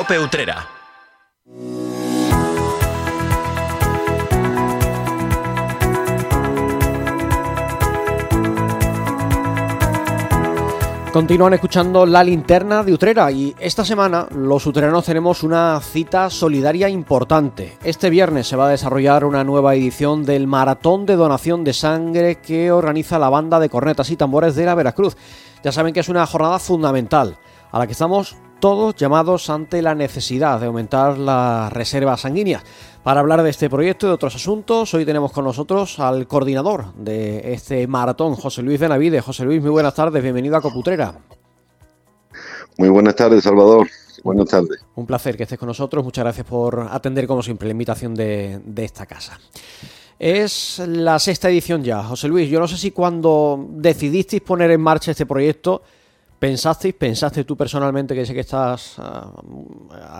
Utrera. Continúan escuchando la linterna de Utrera y esta semana los utreranos tenemos una cita solidaria importante. Este viernes se va a desarrollar una nueva edición del Maratón de Donación de Sangre que organiza la banda de cornetas y tambores de la Veracruz. Ya saben que es una jornada fundamental a la que estamos todos llamados ante la necesidad de aumentar las reservas sanguíneas. Para hablar de este proyecto y de otros asuntos, hoy tenemos con nosotros al coordinador de este maratón, José Luis Navide. José Luis, muy buenas tardes, bienvenido a Coputrera. Muy buenas tardes, Salvador. Buenas tardes. Un placer que estés con nosotros. Muchas gracias por atender, como siempre, la invitación de, de esta casa. Es la sexta edición ya. José Luis, yo no sé si cuando decidisteis poner en marcha este proyecto ¿Pensasteis, pensaste tú personalmente, que sé que estás ah,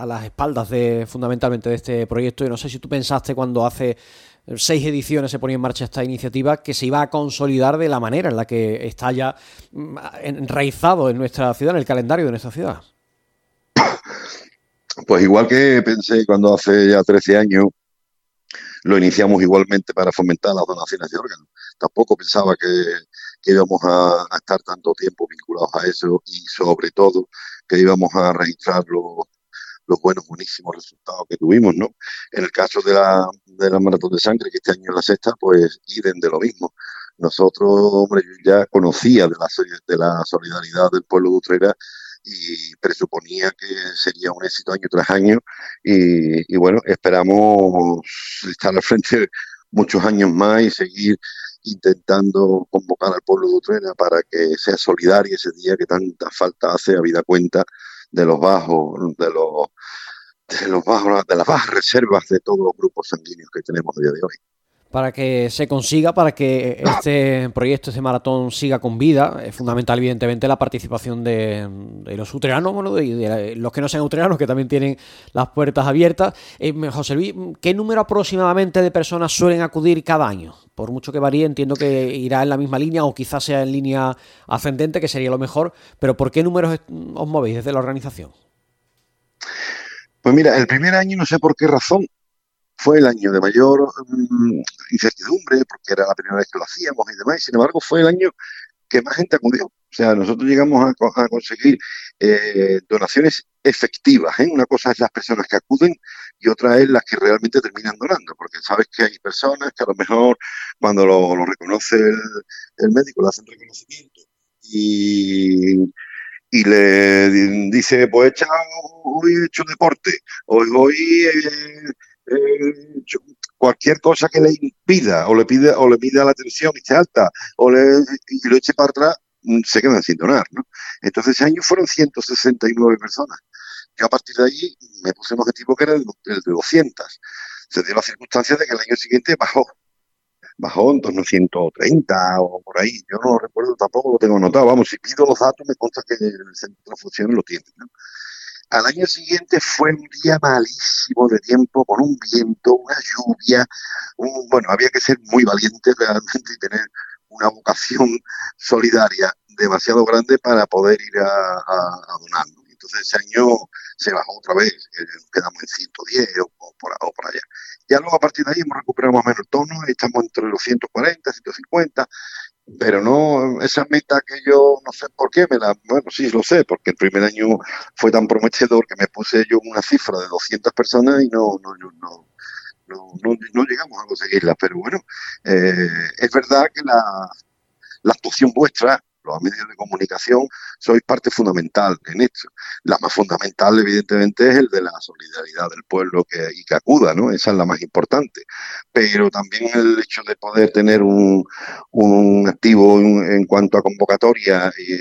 a, las espaldas de fundamentalmente de este proyecto, y no sé si tú pensaste cuando hace seis ediciones se ponía en marcha esta iniciativa que se iba a consolidar de la manera en la que está ya mm, enraizado en nuestra ciudad, en el calendario de nuestra ciudad? Pues igual que pensé cuando hace ya 13 años lo iniciamos igualmente para fomentar las donaciones de órganos. Tampoco pensaba que que íbamos a, estar tanto tiempo vinculados a eso y sobre todo que íbamos a registrar los, los buenos, buenísimos resultados que tuvimos, ¿no? En el caso de la, de la maratón de sangre, que este año es la sexta, pues iden de lo mismo. Nosotros, hombre, yo ya conocía de la, de la solidaridad del pueblo de Utrera y presuponía que sería un éxito año tras año. Y, bueno, esperamos estar al frente muchos años más y seguir intentando convocar al pueblo de Utrera para que sea solidario ese día que tanta falta hace a vida cuenta de los bajos, de los de los bajos, de las bajas reservas de todos los grupos sanguíneos que tenemos a día de hoy para que se consiga, para que este proyecto, este maratón siga con vida. Es fundamental, evidentemente, la participación de, los utreanos, y de, los que no sean utreanos, que también tienen las puertas abiertas. Eh, José Luis, ¿qué número aproximadamente de personas suelen acudir cada año? Por mucho que varíe, entiendo que irá en la misma línea o quizás sea en línea ascendente, que sería lo mejor, pero ¿por qué números os movéis desde la organización? Pues mira, el primer año no sé por qué razón fue el año de mayor mm, incertidumbre, porque era la primera vez que lo hacíamos y demás, sin embargo fue el año que más gente acudió. O sea, nosotros llegamos a, conseguir eh, donaciones efectivas. ¿eh? Una cosa es las personas que acuden y otra es las que realmente terminan donando, porque sabes que hay personas que a lo mejor cuando lo, reconoce el, médico le hacen reconocimiento y, y le dice, pues hoy he hecho deporte, hoy, hoy eh, eh, cualquier cosa que le impida o le pida o le pida la tensión y esté alta o le, y lo eche para atrás, mm, se quedan sin donar. Entonces ese año fueron 169 personas. Yo a partir de ahí me puse un objetivo que era el, de 200. Se dio la circunstancia de que el año siguiente bajó. Bajó en torno a 130 o por ahí. Yo no recuerdo tampoco, lo tengo anotado. Vamos, si pido los datos me consta que el centro de funciones lo tiene. Al año siguiente fue un día malísimo de tiempo, con un viento, una lluvia. bueno, había que ser muy valiente realmente y tener una vocación solidaria demasiado grande para poder ir a, a, donar. Entonces ese año se bajó otra vez, eh, quedamos en 110 o por, o por allá. Ya luego a partir de ahí hemos recuperado más o menos el tono, estamos entre los 140, 150, pero no esa meta que yo no sé por qué me la bueno sí lo sé porque el primer año fue tan prometedor que me puse yo una cifra de 200 personas y no no no no no, llegamos a conseguirla pero bueno eh, es verdad que la, la actuación vuestra los medios de comunicación sois parte fundamental en esto. La más fundamental, evidentemente, es el de la solidaridad del pueblo que, y que acuda, ¿no? Esa es la más importante. Pero también el hecho de poder tener un, un activo en, cuanto a convocatoria y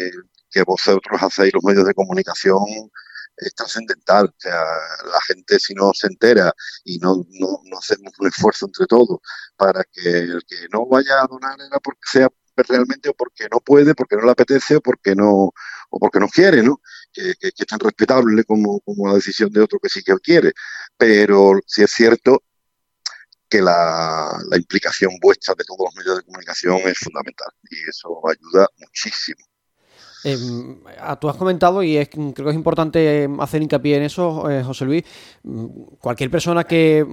que vosotros hacéis los medios de comunicación es trascendental. O sea, la gente si no se entera y no, no, no hacemos un esfuerzo entre todos para que el que no vaya a donar era porque sea realmente o porque no puede, porque no le apetece o porque no, o porque no quiere, ¿no? Que, es tan respetable como, como la decisión de otro que sí que quiere. Pero si es cierto que la, la implicación vuestra de todos los medios de comunicación es fundamental y eso ayuda muchísimo. Em, tú has comentado, y creo que es importante hacer hincapié en eso, José Luis, mm, cualquier persona que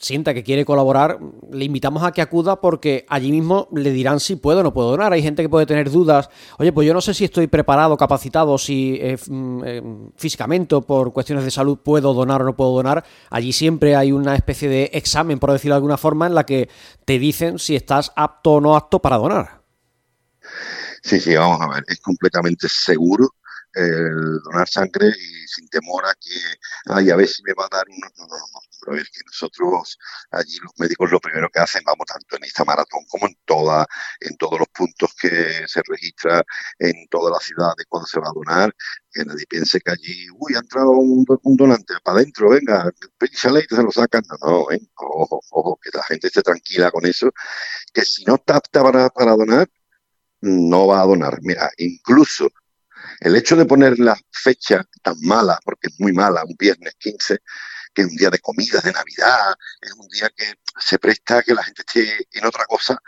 sienta que quiere colaborar, le invitamos a que acuda porque allí mismo le dirán si puedo o no puedo donar. Hay gente que puede tener dudas. Oye, pues yo no sé si estoy preparado, capacitado, si eh, mm, eh, físicamente o por cuestiones de salud puedo donar o no puedo donar. Allí siempre hay una especie de examen, por decirlo de alguna forma, en la que te dicen si estás apto o no apto para donar. Sí, sí, vamos a ver, es completamente seguro el donar sangre y sin temor a que, ay, a ver si me va a dar no, pero es que nosotros allí los médicos lo primero que hacen, vamos, tanto en esta maratón como en toda, en todos los puntos que se registra en toda la ciudad de cuando se va a donar, que nadie piense que allí, uy, ha entrado un, donante para adentro, venga, píchale y se lo sacan. No, no, ojo, ojo, que la gente esté tranquila con eso, que si no está apta para, para donar, no va a donar. Mira, incluso el hecho de poner la fecha tan mala, porque es muy mala, un viernes 15, que es un día de comidas, de Navidad, es un día que se presta a que la gente esté en otra cosa,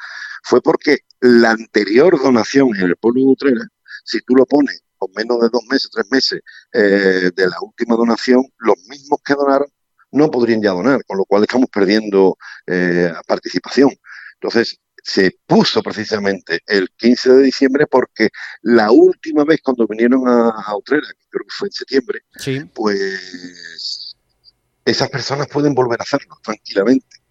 fue porque la anterior donación en el pueblo de Utrera, si tú lo pones con menos de dos meses, tres meses eh, de la última donación, los mismos que donaron no podrían ya donar, con lo cual estamos perdiendo eh, participación. Entonces, se puso precisamente el 15 de diciembre porque la última vez cuando vinieron a, a Utrera, que creo que fue en septiembre, pues esas personas pueden volver a hacerlo tranquilamente.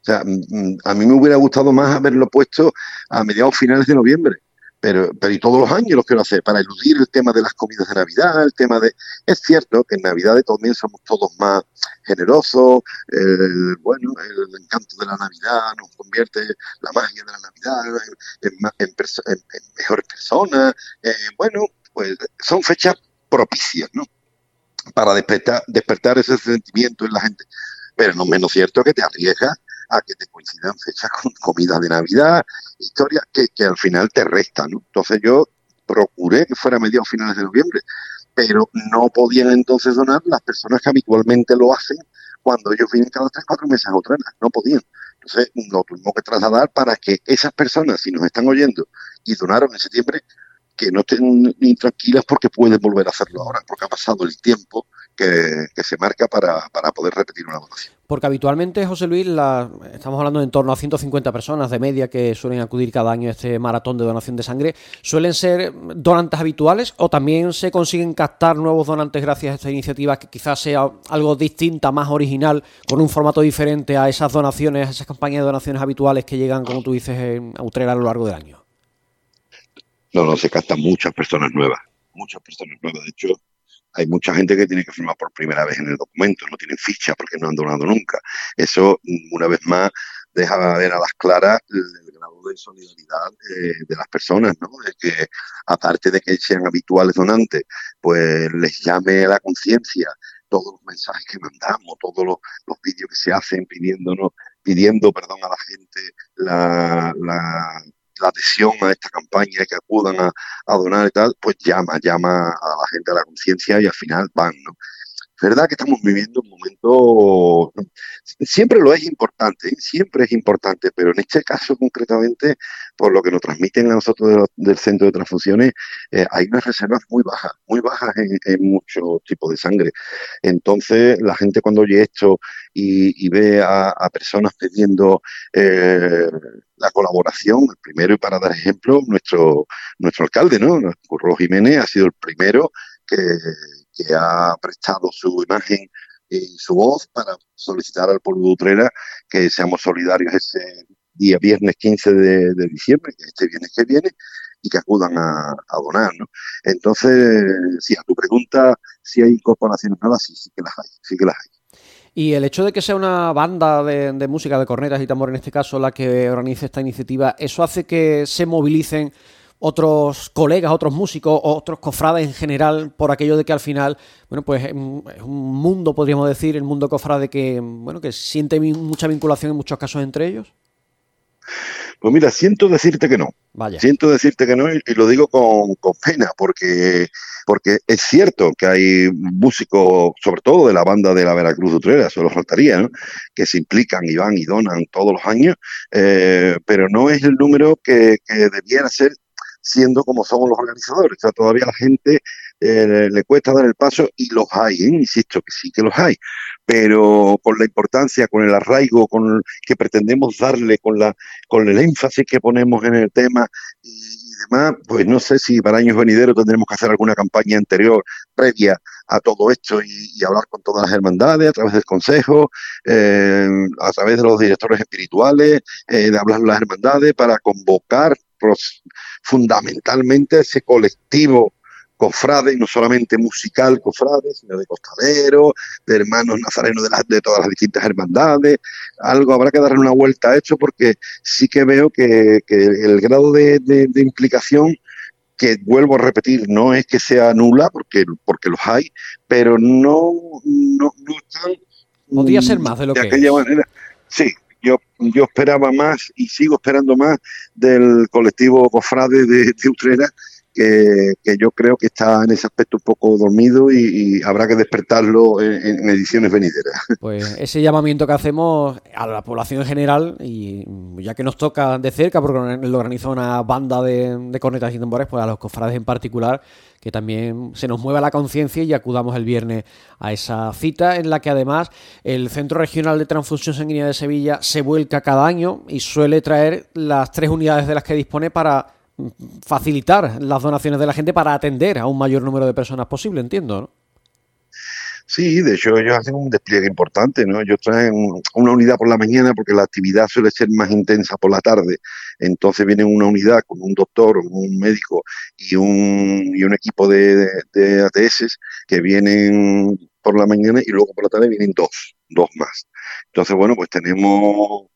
O sea, a mí me hubiera gustado más haberlo puesto a mediados finales de noviembre, pero, pero y todos los años lo quiero hacer, para eludir el tema de las comidas de Navidad, el tema de... Es cierto que en Navidad también somos todos más generosos, el, bueno, el encanto de la Navidad nos convierte la magia de la Navidad en, mejores personas, eh, bueno, pues son fechas propicias, ¿no? Para despertar, despertar ese sentimiento en la gente. Pero no menos cierto que te arriesgas a que te coincidan fechas con comida de Navidad, historias que, al final te restan. ¿no? Entonces yo procuré que fuera a mediados finales de noviembre, pero no podían entonces donar las personas que habitualmente lo hacen cuando ellos vienen cada tres, cuatro meses a otra, no podían. Entonces lo tuvimos que trasladar para que esas personas, si nos están oyendo y donaron en septiembre, que no estén ni tranquilas porque pueden volver a hacerlo ahora, porque ha pasado el tiempo que, se marca para, poder repetir una donación. Porque habitualmente, José Luis, la, estamos hablando de en torno a 150 personas de media que suelen acudir cada año a este maratón de donación de sangre. ¿Suelen ser donantes habituales o también se consiguen captar nuevos donantes gracias a esta iniciativa que quizás sea algo distinta, más original, con un formato diferente a esas donaciones, a esas campañas de donaciones habituales que llegan, como tú dices, a Utrera a lo largo del año? No, no, se captan muchas personas nuevas, muchas personas nuevas. De hecho, hay mucha gente que tiene que firmar por primera vez en el documento, no tienen ficha porque no han donado nunca. Eso, una vez más, deja ver a las claras el grado de solidaridad de las personas, ¿no? De que, aparte de que sean habituales donantes, pues les llame la conciencia todos los mensajes que mandamos, todos los, vídeos que se hacen pidiéndonos, pidiendo, perdón, a la gente la adhesión a esta campaña, que acudan a, a donar y tal, pues llama, llama a la gente a la conciencia y al final van, ¿no? verdad que estamos viviendo un momento, siempre lo es importante, ¿eh? siempre es importante, pero en este caso concretamente, por lo que nos transmiten a nosotros del centro de transfusiones, eh, hay unas reservas muy bajas, muy bajas en, muchos tipos de sangre. Entonces, la gente cuando oye esto y, ve a, personas pidiendo eh, la colaboración, el primero, y para dar ejemplo, nuestro, nuestro alcalde, ¿no? Curro Jiménez ha sido el primero que ha prestado su imagen y su voz para solicitar al pueblo de Utrera que seamos solidarios ese día viernes 15 de, diciembre, este viernes que viene, y que acudan a, donar. ¿no? Entonces, si a tu pregunta si hay incorporaciones nuevas, sí, sí que las hay, sí que las hay. Y el hecho de que sea una banda de, música, de cornetas y tambor en este caso, la que organice esta iniciativa, ¿eso hace que se movilicen otros colegas, otros músicos, otros cofrades en general, por aquello de que al final, bueno, pues es un mundo, podríamos decir, el mundo cofrade que, bueno, que siente mucha vinculación en muchos casos entre ellos? Pues mira, siento decirte que no. Vaya. Siento decirte que no y, lo digo con, pena porque, porque es cierto que hay músicos, sobre todo de la banda de la Veracruz Utrera, solo faltaría, ¿no? que se implican y van y donan todos los años, eh, pero no es el número que, que debiera ser siendo como somos los organizadores. O sea, todavía la gente eh, le cuesta dar el paso y los hay, ¿eh? insisto que sí que los hay, pero con la importancia, con el arraigo con que pretendemos darle, con, la, con el énfasis que ponemos en el tema y, demás, pues no sé si para años venideros tendremos que hacer alguna campaña anterior, previa a todo esto y, hablar con todas las hermandades a través del consejo, eh, a través de los directores espirituales, de hablar con las hermandades para convocar fundamentalmente ese colectivo cofrade, y no solamente musical cofrade, sino de costalero, de hermanos nazarenos de, las, de todas las distintas hermandades. Algo habrá que darle una vuelta a esto porque sí que veo que, el grado de, implicación que vuelvo a repetir, no es que sea nula, porque, porque los hay, pero no, no, están... Podría ser más de lo que aquella manera. Sí, yo, yo esperaba más y sigo esperando más del colectivo Cofrade de, de Utrera que, yo creo que está en ese aspecto un poco dormido y, habrá que despertarlo en, ediciones venideras. Pues ese llamamiento que hacemos a la población en general, y ya que nos toca de cerca, porque lo organiza una banda de, de cornetas y tambores, pues a los cofrades en particular, que también se nos mueva la conciencia y acudamos el viernes a esa cita en la que además el Centro Regional de Transfusión Sanguínea de Sevilla se vuelca cada año y suele traer las tres unidades de las que dispone para facilitar las donaciones de la gente para atender a un mayor número de personas posible, entiendo, ¿no? Sí, de hecho ellos hacen un despliegue importante, ¿no? Ellos traen una unidad por la mañana porque la actividad suele ser más intensa por la tarde. Entonces vienen una unidad con un doctor, un médico y un, y un equipo de, de ATS que vienen por la mañana y luego por la tarde vienen dos, dos más. Entonces, bueno, pues tenemos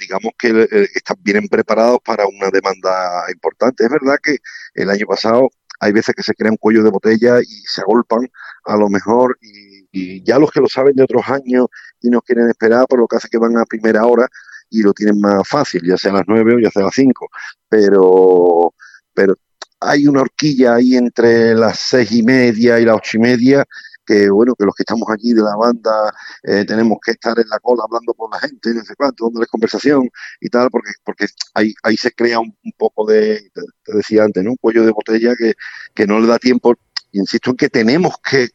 digamos que eh, están, vienen preparados para una demanda importante. Es verdad que el año pasado hay veces que se crea un cuello de botella y se agolpan a lo mejor y, ya los que lo saben de otros años y no quieren esperar, por lo que hace que van a primera hora y lo tienen más fácil, ya sea a las nueve o ya sea a las cinco. Pero, pero hay una horquilla ahí entre las seis y media y las ocho y media que bueno, que los que estamos aquí de la banda eh, tenemos que estar en la cola hablando con la gente, no sé cuánto, dándoles conversación y tal, porque, porque ahí, ahí se crea un, poco de, te, decía antes, ¿no? un cuello de botella que, que no le da tiempo, insisto en que tenemos que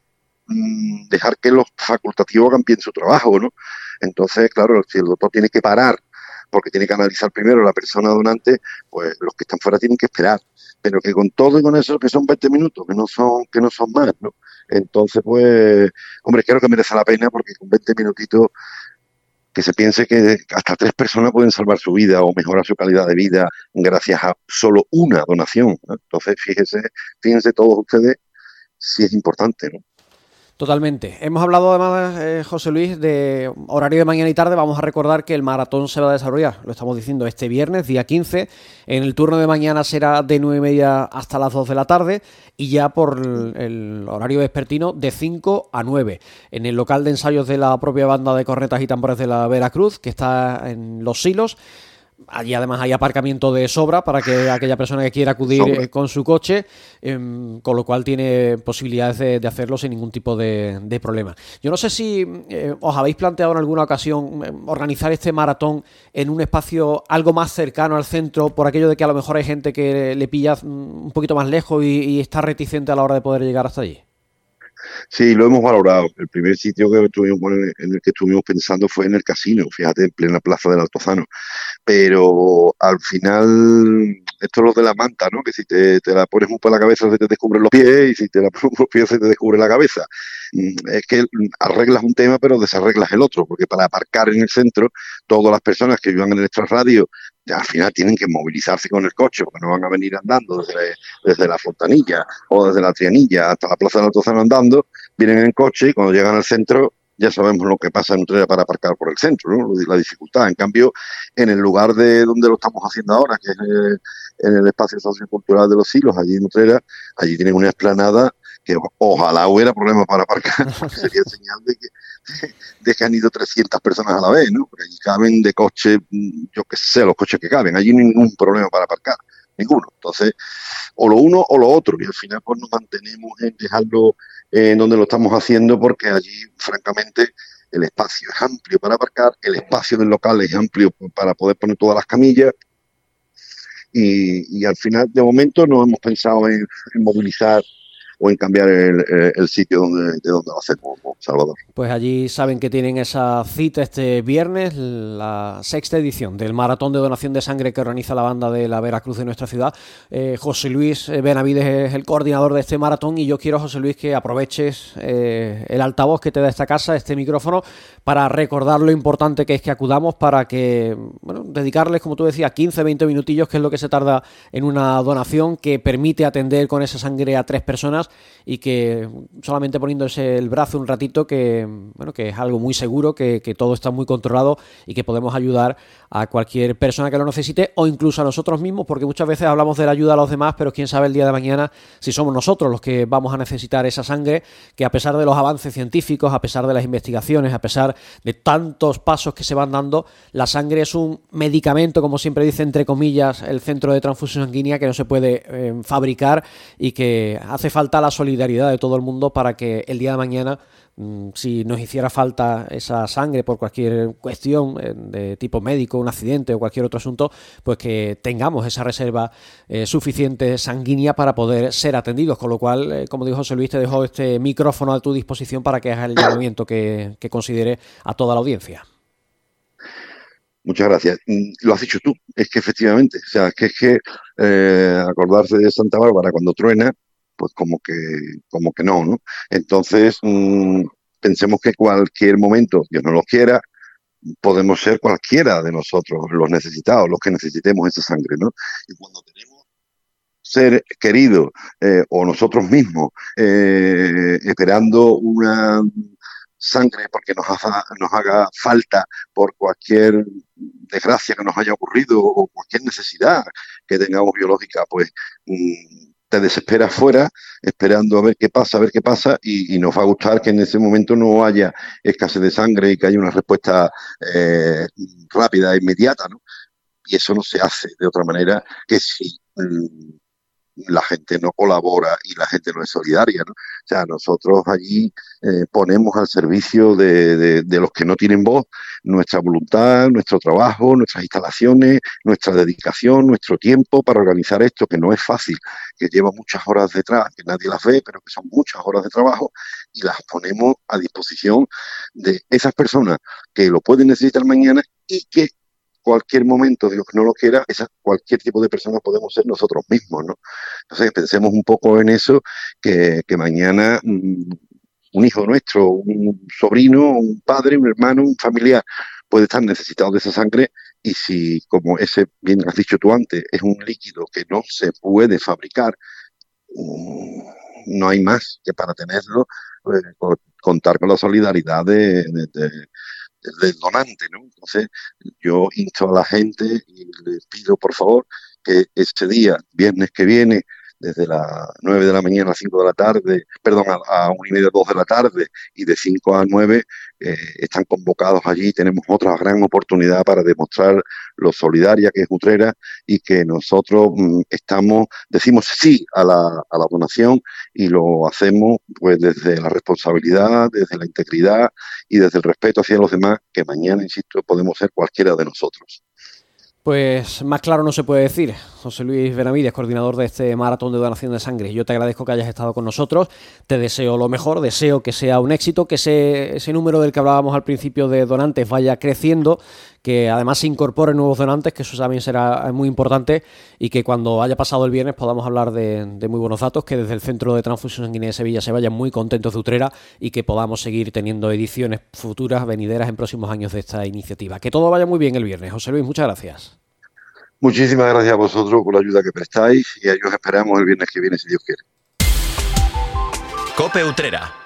mm, dejar que los facultativos hagan bien su trabajo, ¿no? Entonces, claro, si el doctor tiene que parar porque tiene que analizar primero la persona donante, pues los que están fuera tienen que esperar. Pero que con todo y con eso, que son 20 minutos, que no son, que no son más, ¿no? Entonces, pues, hombre, creo que merece la pena porque con 20 minutitos que se piense que hasta tres personas pueden salvar su vida o mejorar su calidad de vida gracias a solo una donación. Entonces, fíjense, fíjense todos ustedes si es importante, ¿no? Totalmente. Hemos hablado además, eh, José Luis, de horario de mañana y tarde. Vamos a recordar que el maratón se va a desarrollar, lo estamos diciendo, este viernes, día 15. En el turno de mañana será de 9 y media hasta las 2 de la tarde y ya por el, horario vespertino de 5 a 9. En el local de ensayos de la propia banda de cornetas y tambores de la Veracruz, que está en Los Silos. Allí además hay aparcamiento de sobra para que aquella persona que quiera acudir eh, con su coche, em, con lo cual tiene posibilidades de, hacerlo sin ningún tipo de, problema. Yo no sé si eh, os habéis planteado en alguna ocasión em, organizar este maratón en un espacio algo más cercano al centro, por aquello de que a lo mejor hay gente que le pilla mm, un poquito más lejos y está reticente a la hora de poder llegar hasta allí. Sí, lo hemos valorado. El primer sitio que estuvimos, en el que estuvimos pensando fue en el casino, fíjate, en plena plaza del Altozano. Pero al final, esto es lo de la manta, ¿no? Que si te, la pones un poco la cabeza se te descubren los pies y si te la pones los pies se te descubre la cabeza. Mm, es que arreglas un tema pero desarreglas el otro, porque para aparcar en el centro, todas las personas que vivan en el extrarradio al final tienen que movilizarse con el coche, porque no van a venir andando desde, desde la Fontanilla o desde la Trianilla hasta la Plaza del Altozano andando, vienen en coche y cuando llegan al centro ya sabemos lo que pasa en Utrera para aparcar por el centro, ¿no? la dificultad. En cambio, en el lugar de donde lo estamos haciendo ahora, que es en el espacio sociocultural de los Silos, allí en Utrera, allí tienen una explanada que ojalá hubiera problemas para aparcar, porque sería señal de que, de que han ido 300 personas a la vez, ¿no? Porque allí caben de coche, yo qué sé, los coches que caben, allí ningún problema para aparcar, ninguno. Entonces, o lo uno o lo otro, y al final pues nos mantenemos en dejarlo en donde lo estamos haciendo, porque allí, francamente, el espacio es amplio para aparcar, el espacio del local es amplio para poder poner todas las camillas, y, al final, de momento, no hemos pensado en movilizar o en cambiar el, sitio donde, de donde lo hacemos, Salvador. Pues allí saben que tienen esa cita este viernes, la sexta edición del Maratón de Donación de Sangre que organiza la banda de la Veracruz de nuestra ciudad. Eh, José Luis Benavides es el coordinador de este maratón y yo quiero, José Luis, que aproveches eh, el altavoz que te da esta casa, este micrófono, para recordar lo importante que es que acudamos para que, bueno, dedicarles, como tú decías, 15, 20 minutillos, que es lo que se tarda en una donación que permite atender con esa sangre a tres personas y que solamente poniéndose el brazo un ratito que bueno que es algo muy seguro que, todo está muy controlado y que podemos ayudar a cualquier persona que lo necesite o incluso a nosotros mismos porque muchas veces hablamos de la ayuda a los demás pero quién sabe el día de mañana si somos nosotros los que vamos a necesitar esa sangre que a pesar de los avances científicos a pesar de las investigaciones a pesar de tantos pasos que se van dando la sangre es un medicamento como siempre dice entre comillas el centro de transfusión sanguínea que no se puede eh, fabricar y que hace falta la solidaridad de todo el mundo para que el día de mañana, mm, si nos hiciera falta esa sangre por cualquier cuestión eh, de tipo médico, un accidente o cualquier otro asunto, pues que tengamos esa reserva eh, suficiente sanguínea para poder ser atendidos. Con lo cual, eh, como dijo José Luis, te dejo este micrófono a tu disposición para que hagas el llamamiento que, que considere a toda la audiencia. Muchas gracias. Mm, lo has dicho tú, es que efectivamente, o sea, que es que acordarse de Santa Bárbara cuando truena, pues como que, como que no, ¿no? Entonces, mm, pensemos que cualquier momento, Dios no lo quiera, podemos ser cualquiera de nosotros, los necesitados, los que necesitemos esa sangre, ¿no? Y cuando tenemos ser querido eh, o nosotros mismos eh, esperando una sangre porque nos haga, nos haga falta por cualquier desgracia que nos haya ocurrido o cualquier necesidad que tengamos biológica, pues mm, te desesperas fuera esperando a ver qué pasa, a ver qué pasa y, nos va a gustar que en ese momento no haya escasez de sangre y que haya una respuesta eh, rápida, inmediata, ¿no? Y eso no se hace de otra manera que si mm, la gente no colabora y la gente no es solidaria. ¿no? O sea, nosotros allí eh, ponemos al servicio de, los que no tienen voz nuestra voluntad, nuestro trabajo, nuestras instalaciones, nuestra dedicación, nuestro tiempo para organizar esto, que no es fácil, que lleva muchas horas detrás, que nadie las ve, pero que son muchas horas de trabajo y las ponemos a disposición de esas personas que lo pueden necesitar mañana y que cualquier momento que no lo quiera, cualquier tipo de persona podemos ser nosotros mismos, ¿no? Entonces pensemos un poco en eso, que, mañana mm, un hijo nuestro, un sobrino, un padre, un hermano, un familiar puede estar necesitado de esa sangre y si, como ese bien has dicho tú antes, es un líquido que no se puede fabricar, mm, no hay más que para tenerlo, pues, contar con la solidaridad de del donante, ¿no? Entonces, yo insto a la gente y les pido, por favor, que este día, viernes que viene, desde las 9 de la mañana a 5 de la tarde, perdón, a, a 1 y media, 2 de la tarde y de 5 a 9 eh, están convocados allí. Tenemos otra gran oportunidad para demostrar lo solidaria que es Utrera y que nosotros mm, estamos, decimos sí a la, a la donación y lo hacemos pues desde la responsabilidad, desde la integridad y desde el respeto hacia los demás, que mañana, insisto, podemos ser cualquiera de nosotros. Pues más claro no se puede decir. José Luis Benavides, coordinador de este maratón de donación de sangre. Yo te agradezco que hayas estado con nosotros. Te deseo lo mejor, deseo que sea un éxito, que ese, ese número del que hablábamos al principio de donantes vaya creciendo, que además se incorporen nuevos donantes, que eso también será muy importante, y que cuando haya pasado el viernes podamos hablar de, muy buenos datos, que desde el Centro de Transfusión Sanguínea de Sevilla se vayan muy contentos de Utrera y que podamos seguir teniendo ediciones futuras, venideras en próximos años de esta iniciativa. Que todo vaya muy bien el viernes. José Luis, muchas gracias. Muchísimas gracias a vosotros por la ayuda que prestáis y a ellos esperamos el viernes que viene, si Dios quiere. Cope Utrera